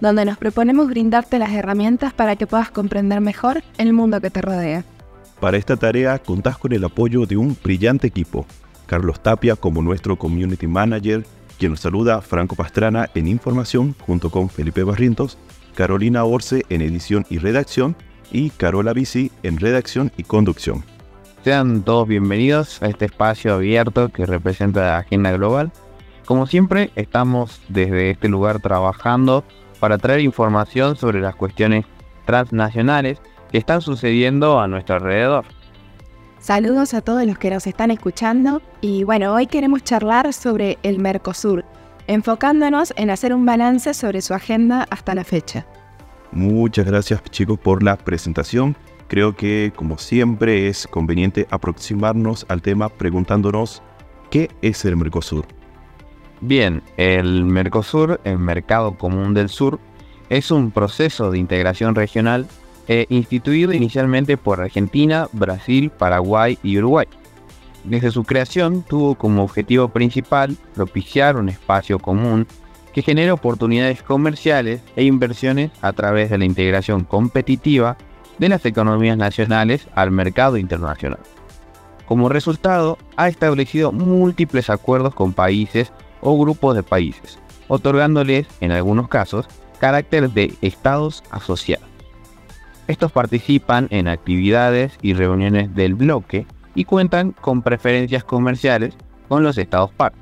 donde nos proponemos brindarte las herramientas para que puedas comprender mejor el mundo que te rodea. Para esta tarea contás con el apoyo de un brillante equipo. Carlos Tapia como nuestro Community Manager, quien nos saluda Franco Pastrana en información junto con Felipe Barrientos, Carolina Orce en edición y redacción y Carola Bici en redacción y conducción. Sean todos bienvenidos a este espacio abierto que representa la Agenda Global. Como siempre, estamos desde este lugar trabajando para traer información sobre las cuestiones transnacionales que están sucediendo a nuestro alrededor. Saludos a todos los que nos están escuchando y bueno, hoy queremos charlar sobre el Mercosur, enfocándonos en hacer un balance sobre su agenda hasta la fecha. Muchas gracias chicos por la presentación. Creo que como siempre es conveniente aproximarnos al tema preguntándonos ¿qué es el Mercosur? Bien, el Mercosur, el Mercado Común del Sur, es un proceso de integración regional eh, instituido inicialmente por Argentina, Brasil, Paraguay y Uruguay. Desde su creación tuvo como objetivo principal propiciar un espacio común que genere oportunidades comerciales e inversiones a través de la integración competitiva de las economías nacionales al mercado internacional. Como resultado, ha establecido múltiples acuerdos con países o grupos de países, otorgándoles, en algunos casos, carácter de estados asociados. Estos participan en actividades y reuniones del bloque y cuentan con preferencias comerciales con los estados partes.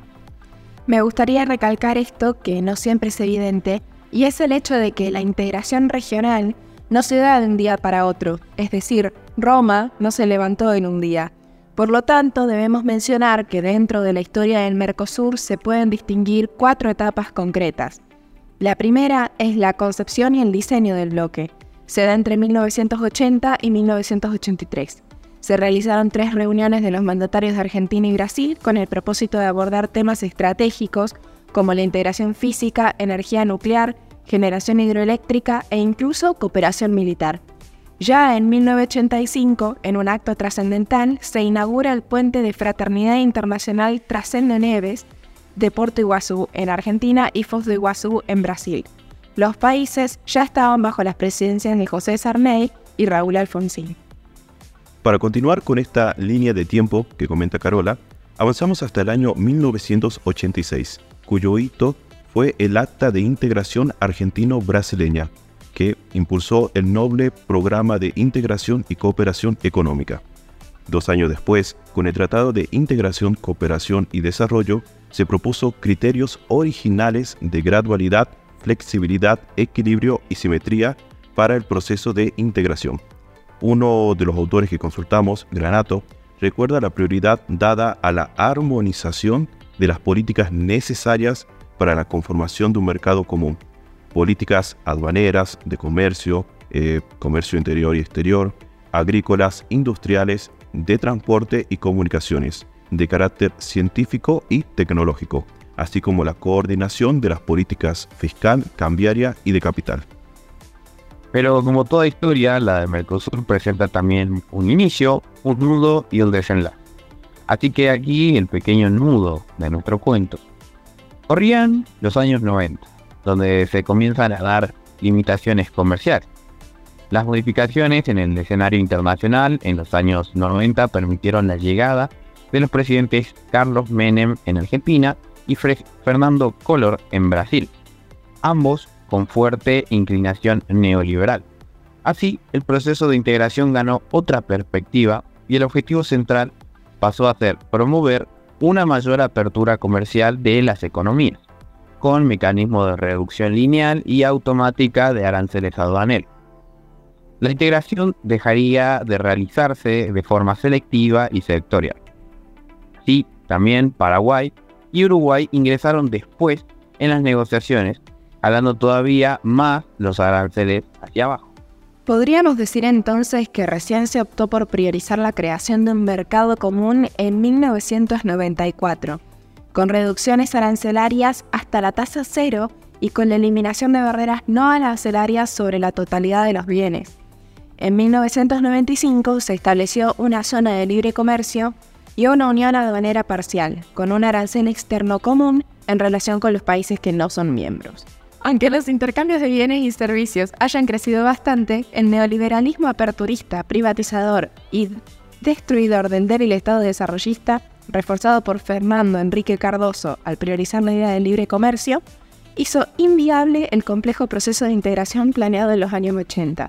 Me gustaría recalcar esto que no siempre es evidente, y es el hecho de que la integración regional no se da de un día para otro, es decir, Roma no se levantó en un día, por lo tanto, debemos mencionar que dentro de la historia del Mercosur se pueden distinguir cuatro etapas concretas. La primera es la concepción y el diseño del bloque. Se da entre 1980 y 1983. Se realizaron tres reuniones de los mandatarios de Argentina y Brasil con el propósito de abordar temas estratégicos como la integración física, energía nuclear, generación hidroeléctrica e incluso cooperación militar. Ya en 1985, en un acto trascendental, se inaugura el puente de fraternidad internacional Trascendo Neves de Porto Iguazú en Argentina y Foz de Iguazú en Brasil. Los países ya estaban bajo las presidencias de José Sarney y Raúl Alfonsín. Para continuar con esta línea de tiempo que comenta Carola, avanzamos hasta el año 1986, cuyo hito fue el Acta de Integración Argentino-Brasileña, que impulsó el noble programa de integración y cooperación económica. Dos años después, con el Tratado de Integración, Cooperación y Desarrollo, se propuso criterios originales de gradualidad, flexibilidad, equilibrio y simetría para el proceso de integración. Uno de los autores que consultamos, Granato, recuerda la prioridad dada a la armonización de las políticas necesarias para la conformación de un mercado común, políticas aduaneras, de comercio, eh, comercio interior y exterior, agrícolas, industriales, de transporte y comunicaciones, de carácter científico y tecnológico, así como la coordinación de las políticas fiscal, cambiaria y de capital. Pero como toda historia, la de Mercosur presenta también un inicio, un nudo y un desenlace. Así que aquí el pequeño nudo de nuestro cuento. Corrían los años 90 donde se comienzan a dar limitaciones comerciales. Las modificaciones en el escenario internacional en los años 90 permitieron la llegada de los presidentes Carlos Menem en Argentina y Fernando Collor en Brasil, ambos con fuerte inclinación neoliberal. Así, el proceso de integración ganó otra perspectiva y el objetivo central pasó a ser promover una mayor apertura comercial de las economías con mecanismos de reducción lineal y automática de aranceles aduaneros. La integración dejaría de realizarse de forma selectiva y sectorial. Sí, también Paraguay y Uruguay ingresaron después en las negociaciones escalando todavía más los aranceles hacia abajo. Podríamos decir entonces que recién se optó por priorizar la creación de un mercado común en 1994, con reducciones arancelarias hasta la tasa cero y con la eliminación de barreras no arancelarias sobre la totalidad de los bienes. En 1995 se estableció una zona de libre comercio y una unión aduanera parcial, con un arancel externo común en relación con los países que no son miembros. Aunque los intercambios de bienes y servicios hayan crecido bastante, el neoliberalismo aperturista, privatizador y destruidor del débil Estado desarrollista, reforzado por Fernando Enrique Cardoso al priorizar la idea del libre comercio, hizo inviable el complejo proceso de integración planeado en los años 80.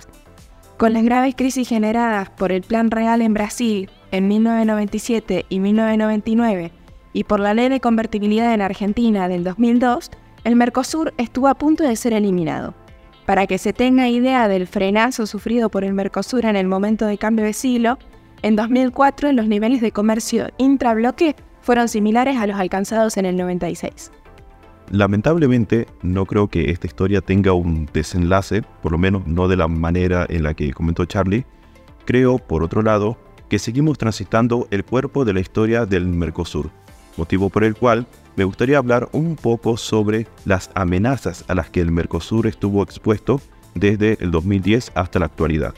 Con las graves crisis generadas por el Plan Real en Brasil en 1997 y 1999 y por la Ley de Convertibilidad en Argentina del 2002, el Mercosur estuvo a punto de ser eliminado. Para que se tenga idea del frenazo sufrido por el Mercosur en el momento de cambio de siglo, en 2004 los niveles de comercio intrabloque fueron similares a los alcanzados en el 96. Lamentablemente, no creo que esta historia tenga un desenlace, por lo menos no de la manera en la que comentó Charlie. Creo, por otro lado, que seguimos transitando el cuerpo de la historia del Mercosur, motivo por el cual me gustaría hablar un poco sobre las amenazas a las que el Mercosur estuvo expuesto desde el 2010 hasta la actualidad.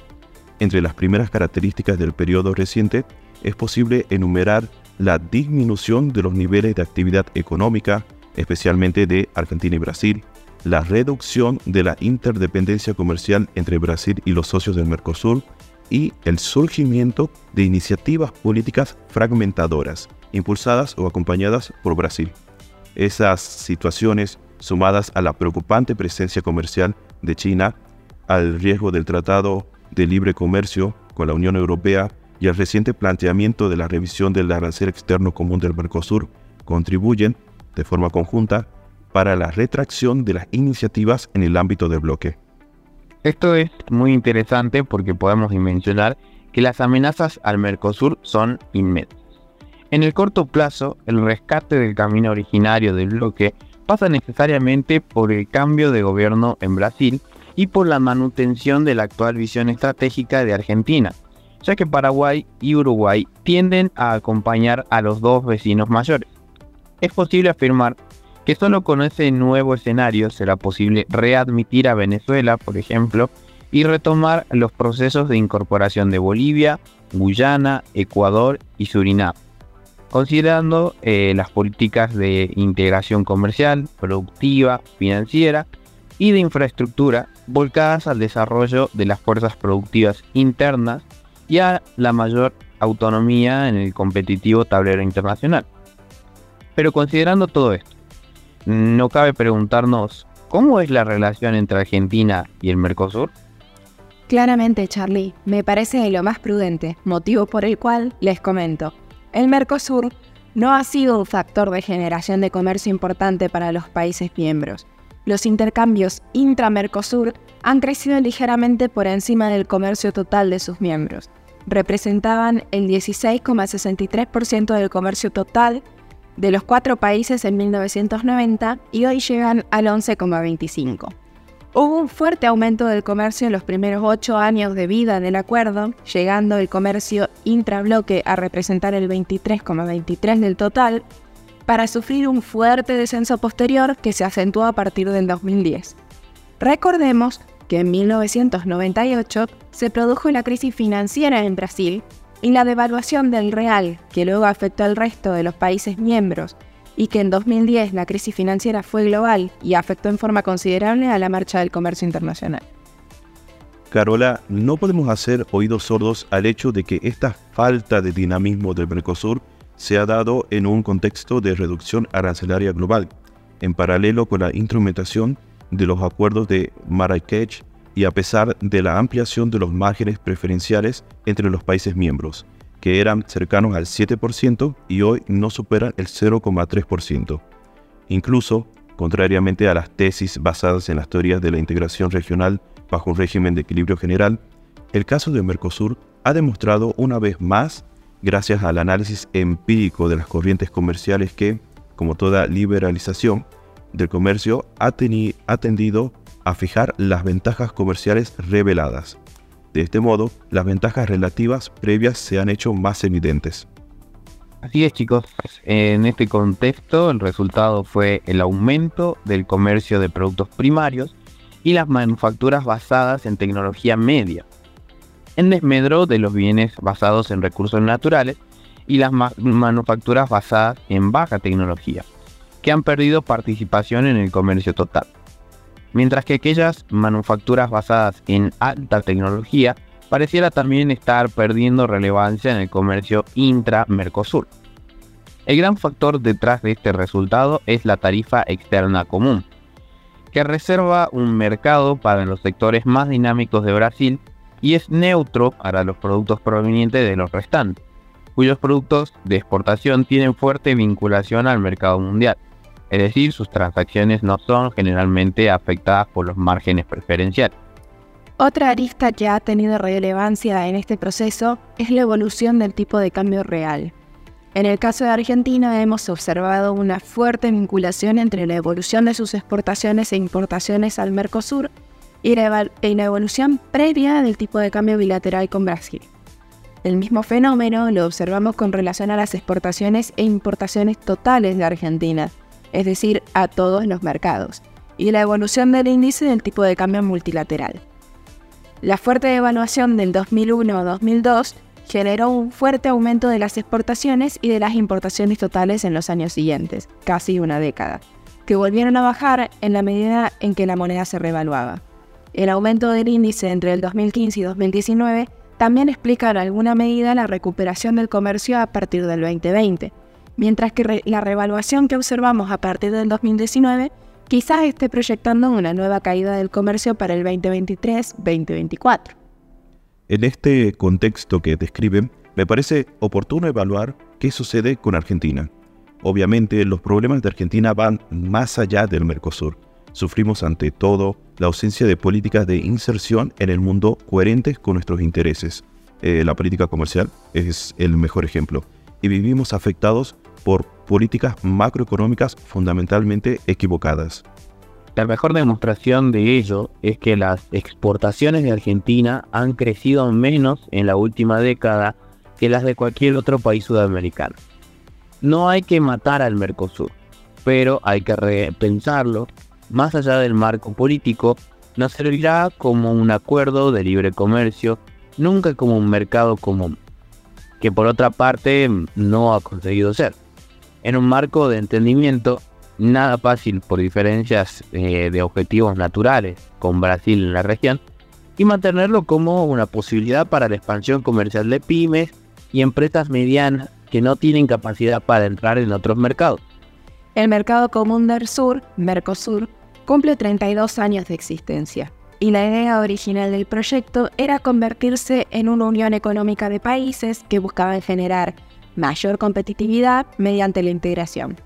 Entre las primeras características del periodo reciente es posible enumerar la disminución de los niveles de actividad económica, especialmente de Argentina y Brasil, la reducción de la interdependencia comercial entre Brasil y los socios del Mercosur y el surgimiento de iniciativas políticas fragmentadoras, impulsadas o acompañadas por Brasil. Esas situaciones, sumadas a la preocupante presencia comercial de China, al riesgo del Tratado de Libre Comercio con la Unión Europea y al reciente planteamiento de la revisión del arancel externo común del Mercosur, contribuyen, de forma conjunta, para la retracción de las iniciativas en el ámbito del bloque. Esto es muy interesante porque podemos mencionar que las amenazas al Mercosur son inmensas. En el corto plazo, el rescate del camino originario del bloque pasa necesariamente por el cambio de gobierno en Brasil y por la manutención de la actual visión estratégica de Argentina, ya que Paraguay y Uruguay tienden a acompañar a los dos vecinos mayores. Es posible afirmar que solo con ese nuevo escenario será posible readmitir a Venezuela, por ejemplo, y retomar los procesos de incorporación de Bolivia, Guyana, Ecuador y Surinam, considerando eh, las políticas de integración comercial, productiva, financiera y de infraestructura volcadas al desarrollo de las fuerzas productivas internas y a la mayor autonomía en el competitivo tablero internacional. Pero considerando todo esto, no cabe preguntarnos cómo es la relación entre Argentina y el Mercosur. Claramente, Charlie, me parece lo más prudente, motivo por el cual les comento. El Mercosur no ha sido un factor de generación de comercio importante para los países miembros. Los intercambios intra-Mercosur han crecido ligeramente por encima del comercio total de sus miembros. Representaban el 16,63% del comercio total de los cuatro países en 1990 y hoy llegan al 11,25. Hubo un fuerte aumento del comercio en los primeros ocho años de vida del acuerdo, llegando el comercio intrabloque a representar el 23,23 del total, para sufrir un fuerte descenso posterior que se acentuó a partir del 2010. Recordemos que en 1998 se produjo la crisis financiera en Brasil y la devaluación del real, que luego afectó al resto de los países miembros, y que en 2010 la crisis financiera fue global y afectó en forma considerable a la marcha del comercio internacional. Carola, no podemos hacer oídos sordos al hecho de que esta falta de dinamismo del Mercosur se ha dado en un contexto de reducción arancelaria global, en paralelo con la instrumentación de los acuerdos de Marrakech y a pesar de la ampliación de los márgenes preferenciales entre los países miembros, que eran cercanos al 7% y hoy no superan el 0,3%. Incluso, contrariamente a las tesis basadas en las teorías de la integración regional bajo un régimen de equilibrio general, el caso de Mercosur ha demostrado una vez más, gracias al análisis empírico de las corrientes comerciales que, como toda liberalización, del Comercio ha, ha tendido a fijar las ventajas comerciales reveladas. De este modo, las ventajas relativas previas se han hecho más evidentes. Así es chicos, en este contexto el resultado fue el aumento del comercio de productos primarios y las manufacturas basadas en tecnología media, en desmedro de los bienes basados en recursos naturales y las manufacturas basadas en baja tecnología, que han perdido participación en el comercio total mientras que aquellas manufacturas basadas en alta tecnología pareciera también estar perdiendo relevancia en el comercio intra-Mercosur. El gran factor detrás de este resultado es la tarifa externa común, que reserva un mercado para los sectores más dinámicos de Brasil y es neutro para los productos provenientes de los restantes, cuyos productos de exportación tienen fuerte vinculación al mercado mundial es decir, sus transacciones no son generalmente afectadas por los márgenes preferenciales. Otra arista que ha tenido relevancia en este proceso es la evolución del tipo de cambio real. En el caso de Argentina hemos observado una fuerte vinculación entre la evolución de sus exportaciones e importaciones al Mercosur y la, evolución previa del tipo de cambio bilateral con Brasil. El mismo fenómeno lo observamos con relación a las exportaciones e importaciones totales de Argentina, es decir, a todos los mercados, y la evolución del índice del tipo de cambio multilateral. La fuerte devaluación del 2001-2002 generó un fuerte aumento de las exportaciones y de las importaciones totales en los años siguientes, casi una década, que volvieron a bajar en la medida en que la moneda se revaluaba. El aumento del índice entre el 2015 y 2019 también explica en alguna medida la recuperación del comercio a partir del 2020, mientras que la revaluación que observamos a partir del 2019 quizás esté proyectando una nueva caída del comercio para el 2023-2024. En este contexto que describen, me parece oportuno evaluar qué sucede con Argentina. Obviamente, los problemas de Argentina van más allá del Mercosur. Sufrimos ante todo la ausencia de políticas de inserción en el mundo coherentes con nuestros intereses. Eh, la política comercial es el mejor ejemplo. Y vivimos afectados por políticas macroeconómicas fundamentalmente equivocadas. La mejor demostración de ello es que las exportaciones de Argentina han crecido menos en la última década que las de cualquier otro país sudamericano. No hay que matar al Mercosur, pero hay que repensarlo. Más allá del marco político, nos servirá como un acuerdo de libre comercio, nunca como un mercado común, que por otra parte no ha conseguido ser en un marco de entendimiento nada fácil por diferencias eh, de objetivos naturales con Brasil en la región y mantenerlo como una posibilidad para la expansión comercial de pymes y empresas medianas que no tienen capacidad para entrar en otros mercados. El Mercado Común del Sur, Mercosur, cumple 32 años de existencia y la idea original del proyecto era convertirse en una unión económica de países que buscaban generar mayor competitividad mediante la integración.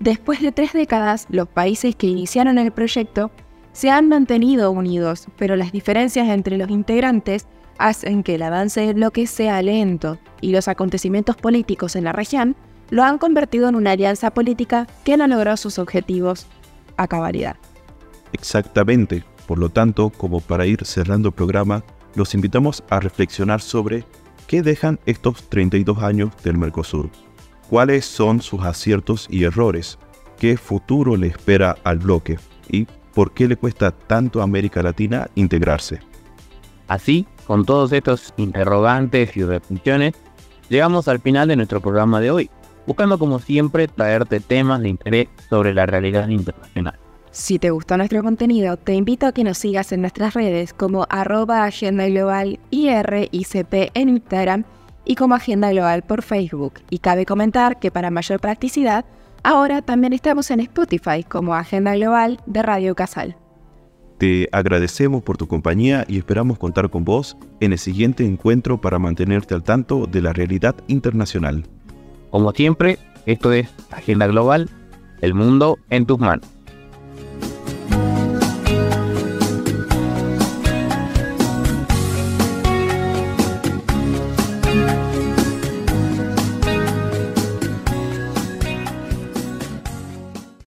Después de tres décadas, los países que iniciaron el proyecto se han mantenido unidos, pero las diferencias entre los integrantes hacen que el avance del bloque sea lento y los acontecimientos políticos en la región lo han convertido en una alianza política que no logró sus objetivos a cabalidad. Exactamente. Por lo tanto, como para ir cerrando el programa, los invitamos a reflexionar sobre ¿Qué dejan estos 32 años del Mercosur? ¿Cuáles son sus aciertos y errores? ¿Qué futuro le espera al bloque? ¿Y por qué le cuesta tanto a América Latina integrarse? Así, con todos estos interrogantes y reflexiones, llegamos al final de nuestro programa de hoy, buscando como siempre traerte temas de interés sobre la realidad internacional. Si te gustó nuestro contenido, te invito a que nos sigas en nuestras redes como arroba Agenda Global IRICP en Instagram y como Agenda Global por Facebook. Y cabe comentar que para mayor practicidad, ahora también estamos en Spotify como Agenda Global de Radio Casal. Te agradecemos por tu compañía y esperamos contar con vos en el siguiente encuentro para mantenerte al tanto de la realidad internacional. Como siempre, esto es Agenda Global, el mundo en tus manos.